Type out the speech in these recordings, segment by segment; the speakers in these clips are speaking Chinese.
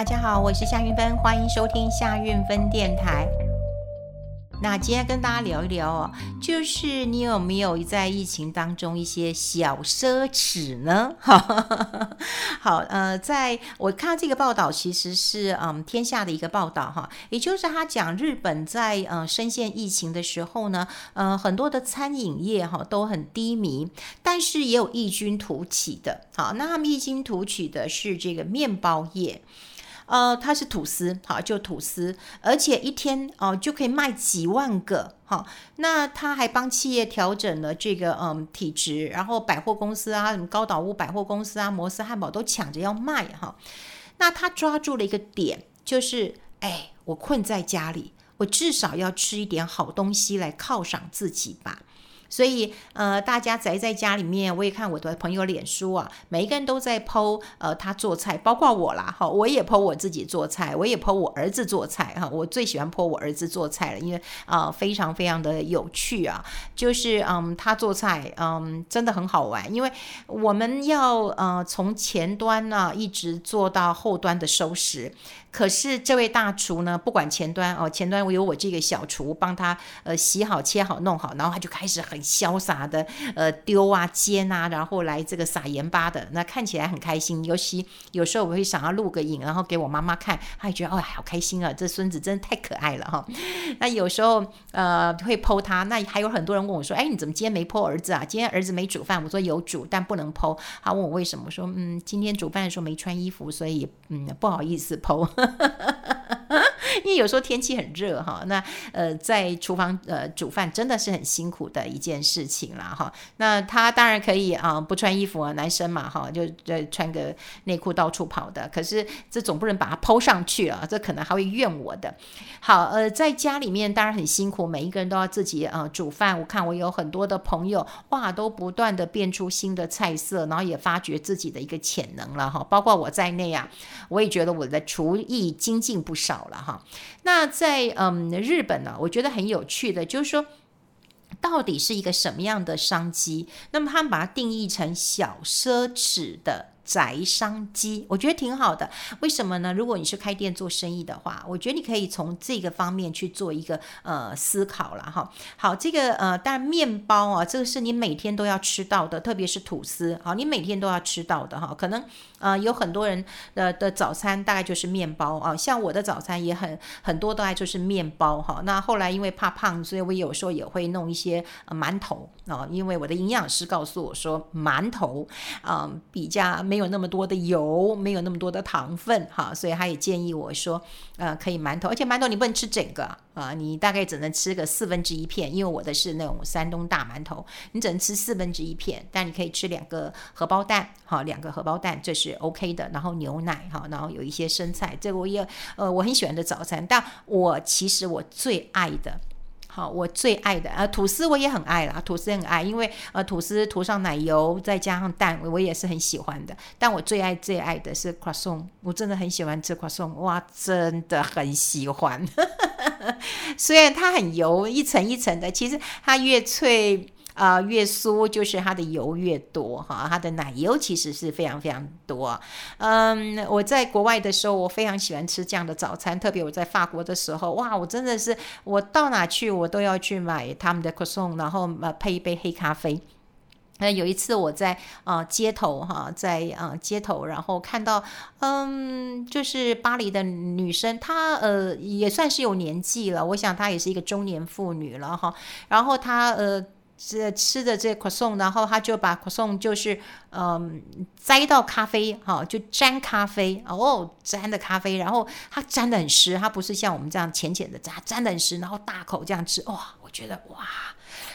大家好，我是夏韵芬，欢迎收听夏韵芬电台。那今天跟大家聊一聊哦，就是你有没有在疫情当中一些小奢侈呢？好，呃，在我看到这个报道，其实是嗯天下的一个报道哈，也就是他讲日本在呃深陷疫情的时候呢，呃很多的餐饮业哈都很低迷，但是也有异军突起的。好，那他们异军突起的是这个面包业。呃，它是吐司，好，就吐司，而且一天哦、就可以卖几万个，哈，那他还帮企业调整了这个嗯体质，然后百货公司啊，什么高岛屋百货公司啊，摩斯汉堡都抢着要卖哈，那他抓住了一个点，就是哎，我困在家里，我至少要吃一点好东西来犒赏自己吧。所以，呃，大家宅在家里面，我也看我的朋友脸书啊，每一个人都在 po，呃，他做菜，包括我啦，哈，我也 po 我自己做菜，我也 po 我儿子做菜，哈，我最喜欢 po 我儿子做菜了，因为啊、非常非常的有趣啊，就是嗯，他做菜，嗯，真的很好玩，因为我们要呃从前端呢、一直做到后端的收拾。可是这位大厨呢，不管前端哦，前端我有我这个小厨帮他呃洗好、切好、弄好，然后他就开始很潇洒的呃丢啊、煎啊，然后来这个撒盐巴的，那看起来很开心。尤其有时候我会想要录个影，然后给我妈妈看，她也觉得哦，好开心啊，这孙子真的太可爱了哈。那有时候呃会剖他，那还有很多人问我说，哎，你怎么今天没剖儿子啊？今天儿子没煮饭，我说有煮，但不能剖。他问我为什么，我说嗯，今天煮饭的时候没穿衣服，所以嗯不好意思剖。因为有时候天气很热哈，那呃在厨房呃煮饭真的是很辛苦的一件事情啦哈。那他当然可以啊不穿衣服啊，男生嘛哈，就就穿个内裤到处跑的。可是这总不能把它抛上去啊，这可能还会怨我的。好呃，在家里面当然很辛苦，每一个人都要自己呃煮饭。我看我有很多的朋友哇，都不断的变出新的菜色，然后也发掘自己的一个潜能了哈。包括我在内啊，我也觉得我的厨艺精进不少了哈。那在嗯日本呢，我觉得很有趣的，就是说到底是一个什么样的商机？那么他们把它定义成小奢侈的。宅商机，我觉得挺好的。为什么呢？如果你是开店做生意的话，我觉得你可以从这个方面去做一个呃思考了哈。好，这个呃，当然面包啊，这个是你每天都要吃到的，特别是吐司，好，你每天都要吃到的哈。可能呃有很多人的的早餐大概就是面包啊，像我的早餐也很很多都爱就是面包哈。那后来因为怕胖，所以我有时候也会弄一些馒头啊，因为我的营养师告诉我说馒头啊比较没有。那么多的油，没有那么多的糖分，哈，所以他也建议我说，呃，可以馒头，而且馒头你不能吃整个啊，你大概只能吃个四分之一片，因为我的是那种山东大馒头，你只能吃四分之一片，但你可以吃两个荷包蛋，哈，两个荷包蛋这是 OK 的，然后牛奶，哈，然后有一些生菜，这个我也呃我很喜欢的早餐，但我其实我最爱的。好，我最爱的呃吐司我也很爱啦，吐司很爱，因为呃吐司涂上奶油再加上蛋，我也是很喜欢的。但我最爱最爱的是 croissant，我真的很喜欢吃 croissant，哇，真的很喜欢。虽然它很油，一层一层的，其实它越脆。啊、越酥就是它的油越多哈，它的奶油其实是非常非常多。嗯，我在国外的时候，我非常喜欢吃这样的早餐，特别我在法国的时候，哇，我真的是我到哪去我都要去买他们的 croissant，然后呃配一杯黑咖啡。那有一次我在啊、街头哈，在啊、街头，然后看到嗯，就是巴黎的女生，她呃也算是有年纪了，我想她也是一个中年妇女了哈，然后她呃。这吃的这 croissant，然后他就把 croissant 就是嗯摘到咖啡哈，就沾咖啡哦，沾的咖啡，然后它沾的很湿，它不是像我们这样浅浅的沾，沾的很湿，然后大口这样吃，哇，我觉得哇，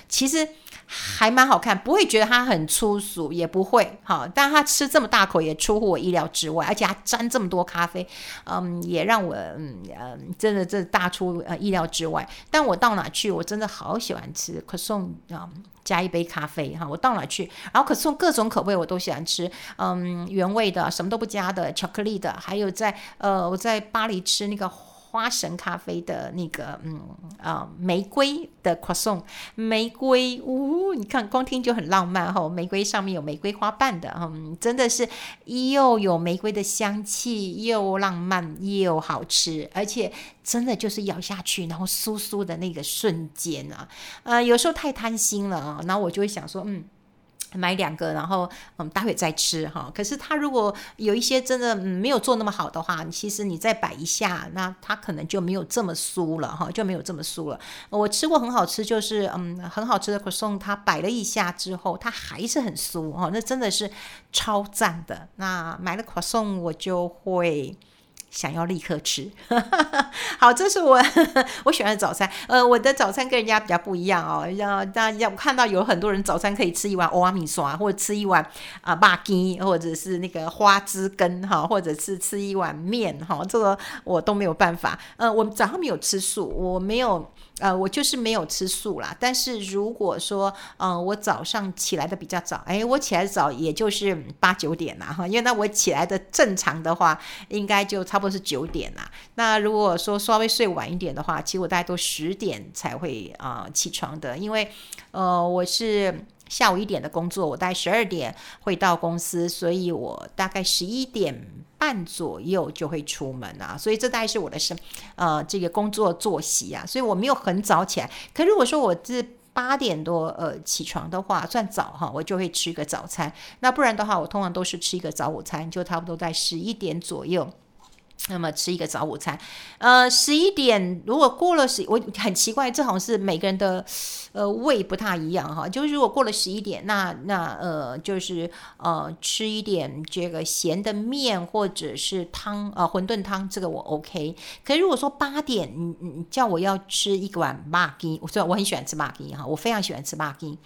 其实。还蛮好看，不会觉得它很粗俗，也不会哈。但他吃这么大口，也出乎我意料之外，而且还沾这么多咖啡，嗯，也让我嗯嗯，真的这大出呃意料之外。但我到哪去，我真的好喜欢吃可颂啊，加一杯咖啡哈。我到哪去，然后可颂各种口味我都喜欢吃，嗯，原味的，什么都不加的，巧克力的，还有在呃我在巴黎吃那个。花神咖啡的那个嗯啊、玫瑰的 croissant，玫瑰，呜、你看光听就很浪漫哈、哦，玫瑰上面有玫瑰花瓣的，嗯，真的是又有玫瑰的香气，又浪漫又好吃，而且真的就是咬下去然后酥酥的那个瞬间啊，呃，有时候太贪心了啊，然后我就会想说，嗯。买两个，然后嗯，待会再吃哈。可是它如果有一些真的嗯没有做那么好的话，其实你再摆一下，那它可能就没有这么酥了哈，就没有这么酥了。我吃过很好吃，就是嗯很好吃的 croissant，它摆了一下之后，它还是很酥哈，那真的是超赞的。那买了 croissant，我就会。想要立刻吃，好，这是我 我喜欢的早餐。呃，我的早餐跟人家比较不一样哦。让大家我看到有很多人早餐可以吃一碗欧阿米刷，或者吃一碗啊巴鸡，或者是那个花枝羹哈，或者是吃一碗面哈，这个我都没有办法。呃，我早上没有吃素，我没有。呃，我就是没有吃素啦。但是如果说，呃，我早上起来的比较早，哎，我起来早也就是八九点啦，哈，因为那我起来的正常的话，应该就差差不多是九点啦。那如果说稍微睡晚一点的话，其实我大概都十点才会啊，起床的，因为，呃，我是。下午一点的工作，我大概十二点会到公司，所以我大概十一点半左右就会出门啊。所以这大概是我的生呃这个工作作息啊。所以我没有很早起来。可如果说我是八点多呃起床的话，算早哈，我就会吃一个早餐。那不然的话，我通常都是吃一个早午餐，就差不多在十一点左右。那么吃一个早午餐，呃，十一点如果过了十，我很奇怪，这好像是每个人的呃胃不太一样哈。就是如果过了十一点，那那呃就是呃吃一点这个咸的面或者是汤呃馄饨汤，这个我 OK。可是如果说八点，你你叫我要吃一碗麻鸡，我说我很喜欢吃麻鸡哈，我非常喜欢吃麻鸡。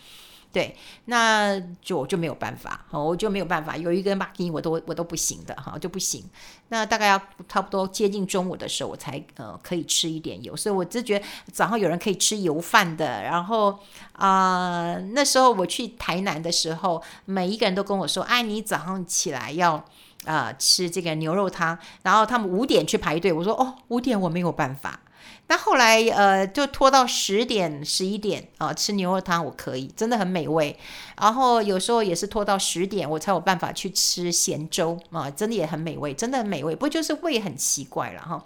对，那就我就没有办法，我就没有办法，有一根麻筋我都我都不行的哈，就不行。那大概要差不多接近中午的时候，我才呃可以吃一点油。所以我只觉得早上有人可以吃油饭的。然后啊、那时候我去台南的时候，每一个人都跟我说：“哎，你早上起来要啊、呃、吃这个牛肉汤。”然后他们五点去排队，我说：“哦，五点我没有办法。”那后来，呃，就拖到十点、十一点啊，吃牛肉汤我可以，真的很美味。然后有时候也是拖到十点，我才有办法去吃咸粥啊，真的也很美味，真的很美味。不就是胃很奇怪了哈。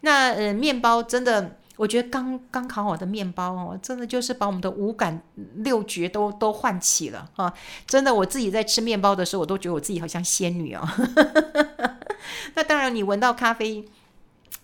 那呃，面包真的，我觉得刚刚烤好的面包哦，真的就是把我们的五感六觉都都唤起了啊！真的，我自己在吃面包的时候，我都觉得我自己好像仙女哦。那当然，你闻到咖啡。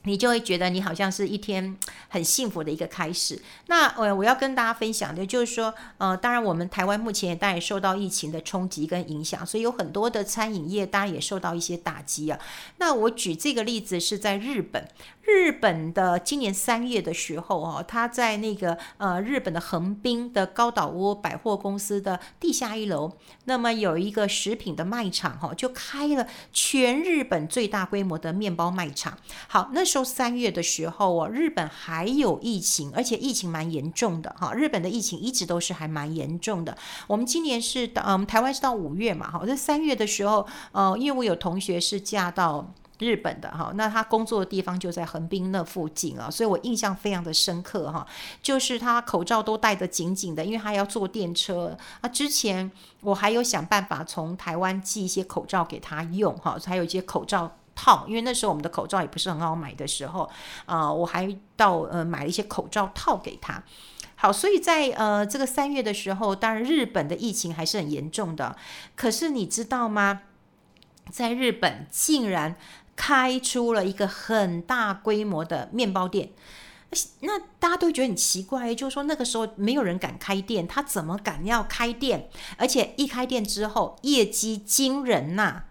你就会觉得你好像是一天 很幸福的一个开始。那呃，我要跟大家分享的就是说，呃，当然我们台湾目前也当然受到疫情的冲击跟影响，所以有很多的餐饮业当然也受到一些打击啊。那我举这个例子是在日本。日本的今年三月的时候，哦，他在那个呃日本的横滨的高岛屋百货公司的地下一楼，那么有一个食品的卖场，哈，就开了全日本最大规模的面包卖场。好，那时候三月的时候，哦，日本还有疫情，而且疫情蛮严重的，哈，日本的疫情一直都是还蛮严重的。我们今年是到，嗯，台湾是到五月嘛，哈，在三月的时候，呃，因为我有同学是嫁到。日本的哈，那他工作的地方就在横滨那附近啊，所以我印象非常的深刻哈，就是他口罩都戴得紧紧的，因为他要坐电车啊。之前我还有想办法从台湾寄一些口罩给他用哈，还有一些口罩套，因为那时候我们的口罩也不是很好买的时候啊，我还到呃买了一些口罩套给他。好，所以在呃这个三月的时候，当然日本的疫情还是很严重的，可是你知道吗？在日本竟然。开出了一个很大规模的面包店，那大家都觉得很奇怪，就是说那个时候没有人敢开店，他怎么敢要开店？而且一开店之后，业绩惊人呐，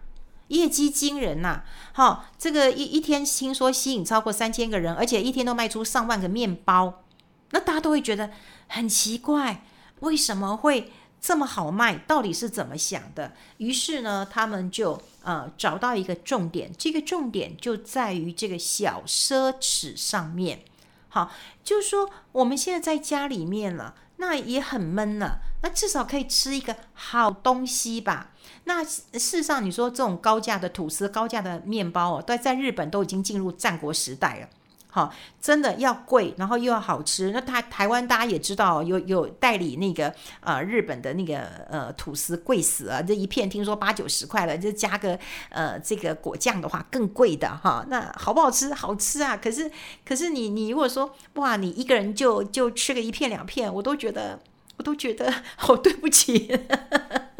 业绩惊人呐！好，这个一一天听说吸引超过三千个人，而且一天都卖出上万个面包，那大家都会觉得很奇怪，为什么会？这么好卖，到底是怎么想的？于是呢，他们就呃找到一个重点，这个重点就在于这个小奢侈上面。好，就是说我们现在在家里面了，那也很闷了，那至少可以吃一个好东西吧？那事实上，你说这种高价的吐司、高价的面包哦，都在日本都已经进入战国时代了。哈，真的要贵，然后又要好吃。那台台湾大家也知道，有有代理那个呃日本的那个呃吐司贵死了，这一片听说八九十块了，就加个呃这个果酱的话更贵的哈。那好不好吃？好吃啊！可是可是你你如果说哇，你一个人就就吃个一片两片，我都觉得都觉得 好对不起，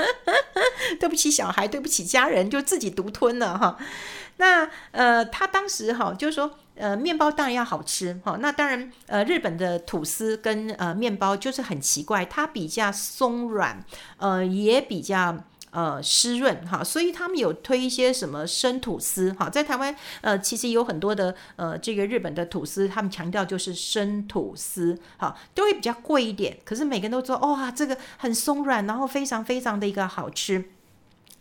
对不起小孩，对不起家人，就自己独吞了哈。那呃，他当时哈就是说。呃，面包当然要好吃哈。那当然，呃，日本的吐司跟呃面包就是很奇怪，它比较松软，呃，也比较呃湿润哈。所以他们有推一些什么生吐司哈。在台湾呃，其实有很多的呃这个日本的吐司，他们强调就是生吐司哈，都会比较贵一点。可是每个人都说哇，这个很松软，然后非常非常的一个好吃。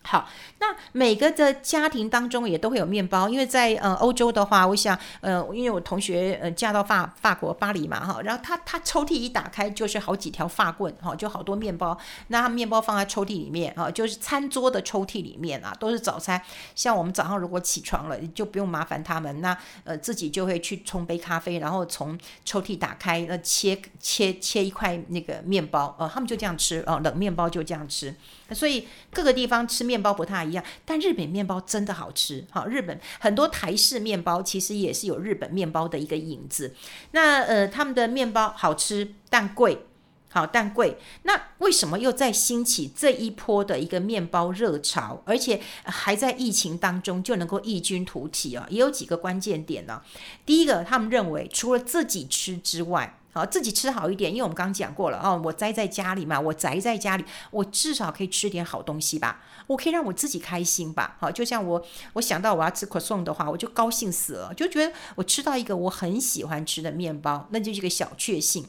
好，那每个的家庭当中也都会有面包，因为在呃欧洲的话，我想呃，因为我同学呃嫁到法法国巴黎嘛哈，然后他他抽屉一打开就是好几条法棍哈，就好多面包，那他面包放在抽屉里面啊，就是餐桌的抽屉里面啊，都是早餐。像我们早上如果起床了，就不用麻烦他们，那呃自己就会去冲杯咖啡，然后从抽屉打开，那切切切一块那个面包，呃，他们就这样吃哦，冷面包就这样吃。所以各个地方吃面面包不太一样，但日本面包真的好吃。好，日本很多台式面包其实也是有日本面包的一个影子。那呃，他们的面包好吃，但贵。好，但贵。那为什么又在兴起这一波的一个面包热潮，而且还在疫情当中就能够异军突起啊？也有几个关键点呢。第一个，他们认为除了自己吃之外，好，自己吃好一点，因为我们刚刚讲过了哦，我宅在家里嘛，我宅在家里，我至少可以吃点好东西吧，我可以让我自己开心吧。好，就像我，我想到我要吃可颂的话，我就高兴死了，就觉得我吃到一个我很喜欢吃的面包，那就是一个小确幸。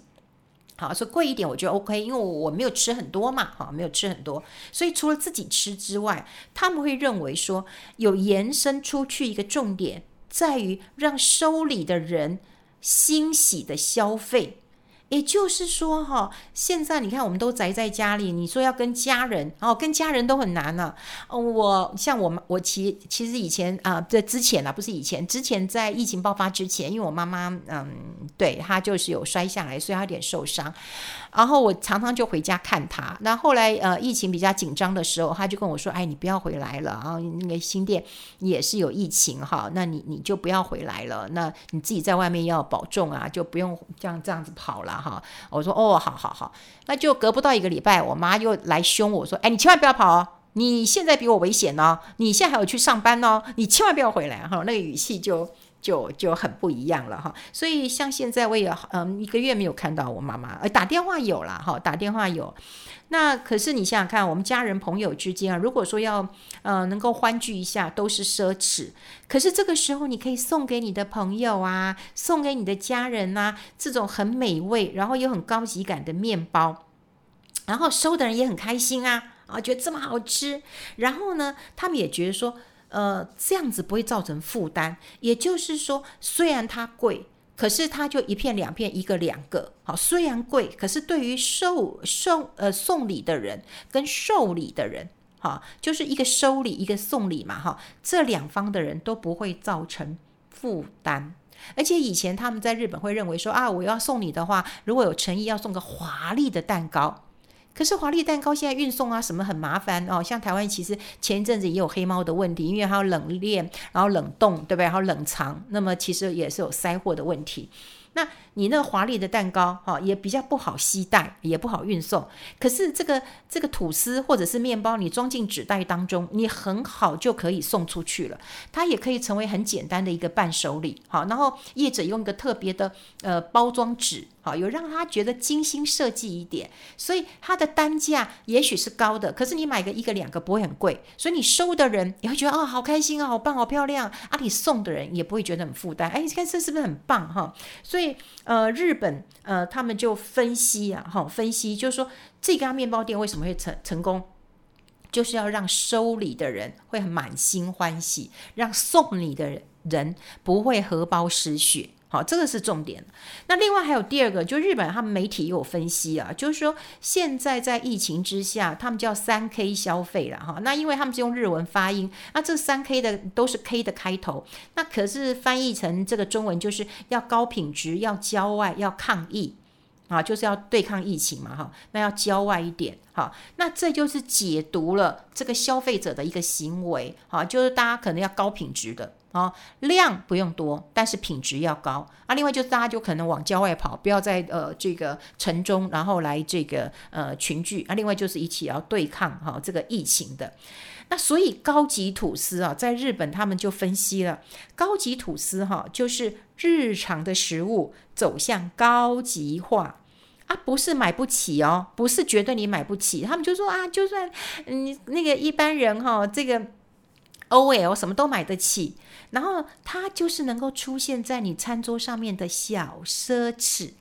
好，说贵一点我觉得 OK，因为我没有吃很多嘛，哈，没有吃很多，所以除了自己吃之外，他们会认为说有延伸出去一个重点，在于让收礼的人。欣喜的消费，也就是说，哈，现在你看，我们都宅在家里，你说要跟家人，哦，跟家人都很难呢。我像我，我其其实以前啊，在之前啊，不是以前，之前在疫情爆发之前，因为我妈妈，嗯，对，她就是有摔下来，所以她有点受伤。然后我常常就回家看她。那后来呃疫情比较紧张的时候，他就跟我说：“哎，你不要回来了啊！那个新店也是有疫情哈，那你你就不要回来了。那你自己在外面要保重啊，就不用这样这样子跑了好。”我说：“哦，好好好。”那就隔不到一个礼拜，我妈又来凶我说：“哎，你千万不要跑哦！你现在比我危险哦！你现在还有去上班哦！你千万不要回来哈！”那个语气就。就就很不一样了哈，所以像现在我也嗯一个月没有看到我妈妈，呃打电话有了哈，打电话有，那可是你想想看，我们家人朋友之间啊，如果说要呃能够欢聚一下，都是奢侈，可是这个时候你可以送给你的朋友啊，送给你的家人呐，这种很美味，然后又很高级感的面包，然后收的人也很开心啊啊，觉得这么好吃，然后呢，他们也觉得说。呃，这样子不会造成负担，也就是说，虽然它贵，可是它就一片两片，一个两个，好，虽然贵，可是对于收收呃送礼的人跟受礼的人，哈，就是一个收礼一个送礼嘛，哈，这两方的人都不会造成负担，而且以前他们在日本会认为说啊，我要送礼的话，如果有诚意，要送个华丽的蛋糕。可是华丽蛋糕现在运送啊什么很麻烦哦，像台湾其实前一阵子也有黑猫的问题，因为它要冷链，然后冷冻，对不对？然后冷藏，那么其实也是有塞货的问题。那你那个华丽的蛋糕哈，也比较不好携带，也不好运送。可是这个这个吐司或者是面包，你装进纸袋当中，你很好就可以送出去了。它也可以成为很简单的一个伴手礼。好，然后业者用一个特别的呃包装纸，好，有让他觉得精心设计一点，所以它的单价也许是高的。可是你买个一个两个不会很贵，所以你收的人也会觉得哦，好开心啊，好棒，好漂亮啊。你送的人也不会觉得很负担。哎，你看这是不是很棒哈？所以。呃，日本呃，他们就分析啊，哈，分析就是说，这家面包店为什么会成成功，就是要让收礼的人会满心欢喜，让送礼的人不会荷包失血。好，这个是重点。那另外还有第二个，就日本他们媒体也有分析啊，就是说现在在疫情之下，他们叫三 K 消费了哈。那因为他们是用日文发音，那这三 K 的都是 K 的开头，那可是翻译成这个中文就是要高品质，要郊外，要抗疫啊，就是要对抗疫情嘛哈。那要郊外一点，哈，那这就是解读了这个消费者的一个行为哈，就是大家可能要高品质的。哦，量不用多，但是品质要高啊。另外就是大家就可能往郊外跑，不要在呃这个城中，然后来这个呃群聚啊。另外就是一起要对抗哈、这个疫情的。那所以高级吐司啊，在日本他们就分析了，高级吐司哈、就是日常的食物走向高级化啊，不是买不起哦，不是觉得你买不起，他们就说啊，就算你、嗯、那个一般人哈、这个 OL 什么都买得起。然后它就是能够出现在你餐桌上面的小奢侈，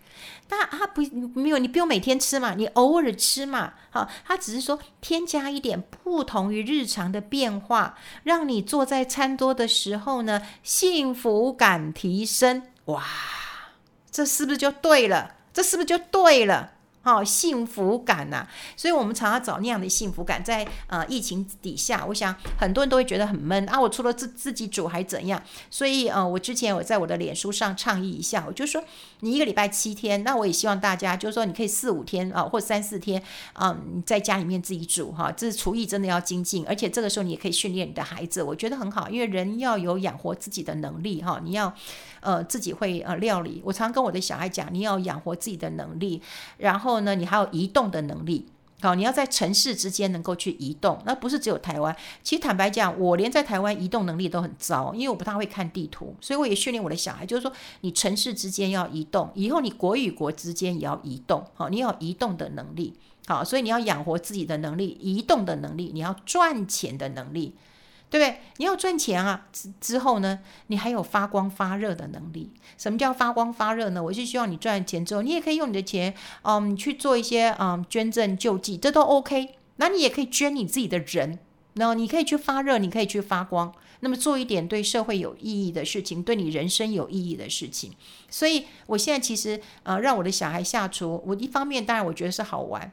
但它不没有，你不用每天吃嘛，你偶尔吃嘛，好，它只是说添加一点不同于日常的变化，让你坐在餐桌的时候呢，幸福感提升，哇，这是不是就对了？这是不是就对了？好、幸福感呐、所以我们常常找那样的幸福感在，呃疫情底下，我想很多人都会觉得很闷啊。我除了自自己煮还怎样？所以呃，我之前我在我的脸书上倡议一下，我就说你一个礼拜七天，那我也希望大家就是说你可以四五天啊、或三四天啊，你、在家里面自己煮哈，这是厨艺真的要精进，而且这个时候你也可以训练你的孩子，我觉得很好，因为人要有养活自己的能力哈，你要呃自己会呃料理。我常跟我的小孩讲，你要养活自己的能力，然后。后呢，你还有移动的能力，好，你要在城市之间能够去移动，那不是只有台湾。其实坦白讲，我连在台湾移动能力都很糟，因为我不太会看地图，所以我也训练我的小孩，就是说你城市之间要移动，以后你国与国之间也要移动，好，你要移动的能力，好，所以你要养活自己的能力，移动的能力，你要赚钱的能力。对不对？你要赚钱啊！之之后呢，你还有发光发热的能力。什么叫发光发热呢？我是希望你赚钱之后，你也可以用你的钱，嗯，去做一些嗯捐赠救济，这都 OK。那你也可以捐你自己的人，然后你可以去发热，你可以去发光。那么做一点对社会有意义的事情，对你人生有意义的事情。所以我现在其实呃，让我的小孩下厨，我一方面当然我觉得是好玩，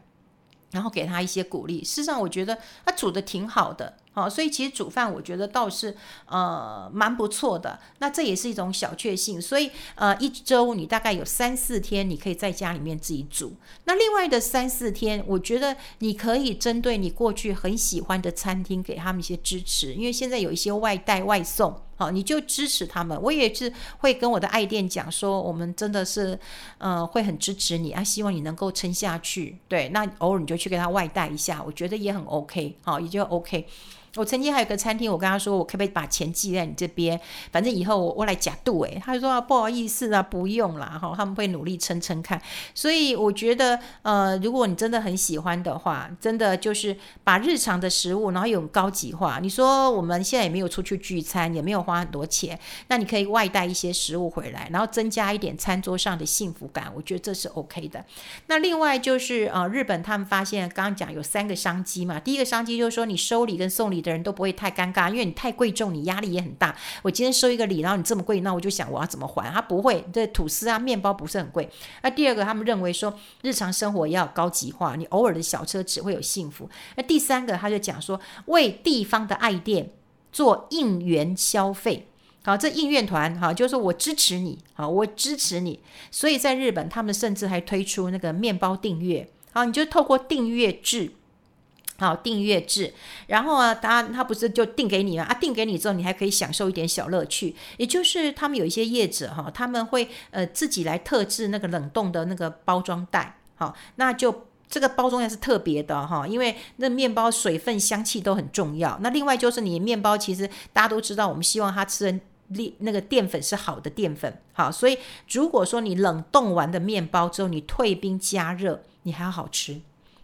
然后给他一些鼓励。事实上，我觉得他煮的挺好的。哦，所以其实煮饭我觉得倒是呃蛮不错的，那这也是一种小确幸。所以呃一周你大概有三四天你可以在家里面自己煮，那另外的三四天，我觉得你可以针对你过去很喜欢的餐厅给他们一些支持，因为现在有一些外带外送，好，你就支持他们。我也是会跟我的爱店讲说，我们真的是呃会很支持你啊，希望你能够撑下去。对，那偶尔你就去给他外带一下，我觉得也很 OK，好，也就 OK。我曾经还有个餐厅，我跟他说，我可不可以把钱寄在你这边？反正以后我我来假度诶，他就说不好意思啊，不用啦哈，他们会努力撑撑看。所以我觉得，呃，如果你真的很喜欢的话，真的就是把日常的食物，然后有高级化。你说我们现在也没有出去聚餐，也没有花很多钱，那你可以外带一些食物回来，然后增加一点餐桌上的幸福感。我觉得这是 OK 的。那另外就是呃，日本他们发现刚刚讲有三个商机嘛，第一个商机就是说你收礼跟送礼。的人都不会太尴尬，因为你太贵重，你压力也很大。我今天收一个礼，然后你这么贵，那我就想我要怎么还？他不会，这吐司啊、面包不是很贵。那第二个，他们认为说日常生活要高级化，你偶尔的小车只会有幸福。那第三个，他就讲说为地方的爱店做应援消费。好，这应援团哈，就是说我支持你，好，我支持你。所以在日本，他们甚至还推出那个面包订阅，好，你就透过订阅制。好，订阅制，然后啊，他他不是就订给你吗？啊，订给你之后，你还可以享受一点小乐趣，也就是他们有一些业者哈，他们会呃自己来特制那个冷冻的那个包装袋，好，那就这个包装袋是特别的哈，因为那面包水分、香气都很重要。那另外就是你面包，其实大家都知道，我们希望它吃的那个淀粉是好的淀粉，好，所以如果说你冷冻完的面包之后，你退冰加热，你还要好吃，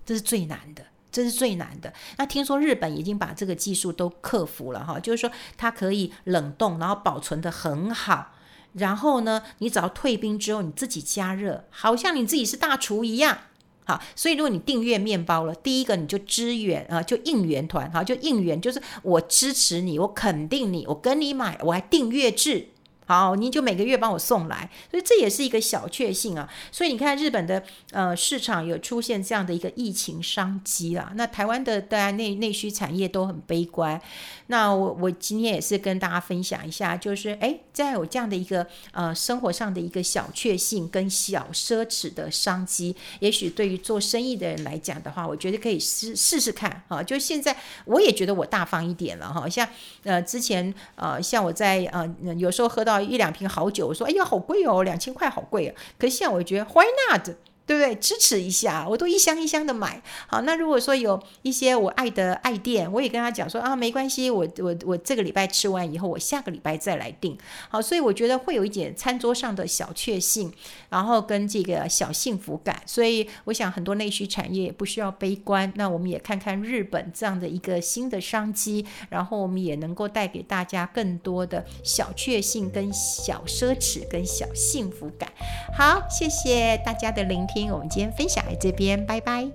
这是最难的。这是最难的。那听说日本已经把这个技术都克服了哈，就是说它可以冷冻，然后保存得很好。然后呢，你只要退冰之后，你自己加热，好像你自己是大厨一样。好，所以如果你订阅面包了，第一个你就支援啊，就应援团哈，就应援，就是我支持你，我肯定你，我跟你买，我还订阅制。好，你就每个月帮我送来，所以这也是一个小确幸啊。所以你看，日本的呃市场有出现这样的一个疫情商机啊。那台湾的大家内内需产业都很悲观。那我我今天也是跟大家分享一下，就是哎，在有这样的一个呃生活上的一个小确幸跟小奢侈的商机，也许对于做生意的人来讲的话，我觉得可以试试试看啊。就现在我也觉得我大方一点了哈，像呃之前呃像我在呃有时候喝到。一两瓶好酒，我说：“哎呀，好贵哦，两千块，好贵啊！”可是现在我觉得，Why not？对不对？支持一下，我都一箱一箱的买。好，那如果说有一些我爱的爱店，我也跟他讲说啊，没关系，我我我这个礼拜吃完以后，我下个礼拜再来订。好，所以我觉得会有一点餐桌上的小确幸，然后跟这个小幸福感。所以我想很多内需产业也不需要悲观。那我们也看看日本这样的一个新的商机，然后我们也能够带给大家更多的小确幸、跟小奢侈、跟小幸福感。好，谢谢大家的聆听。听，我们今天分享在这边，拜拜。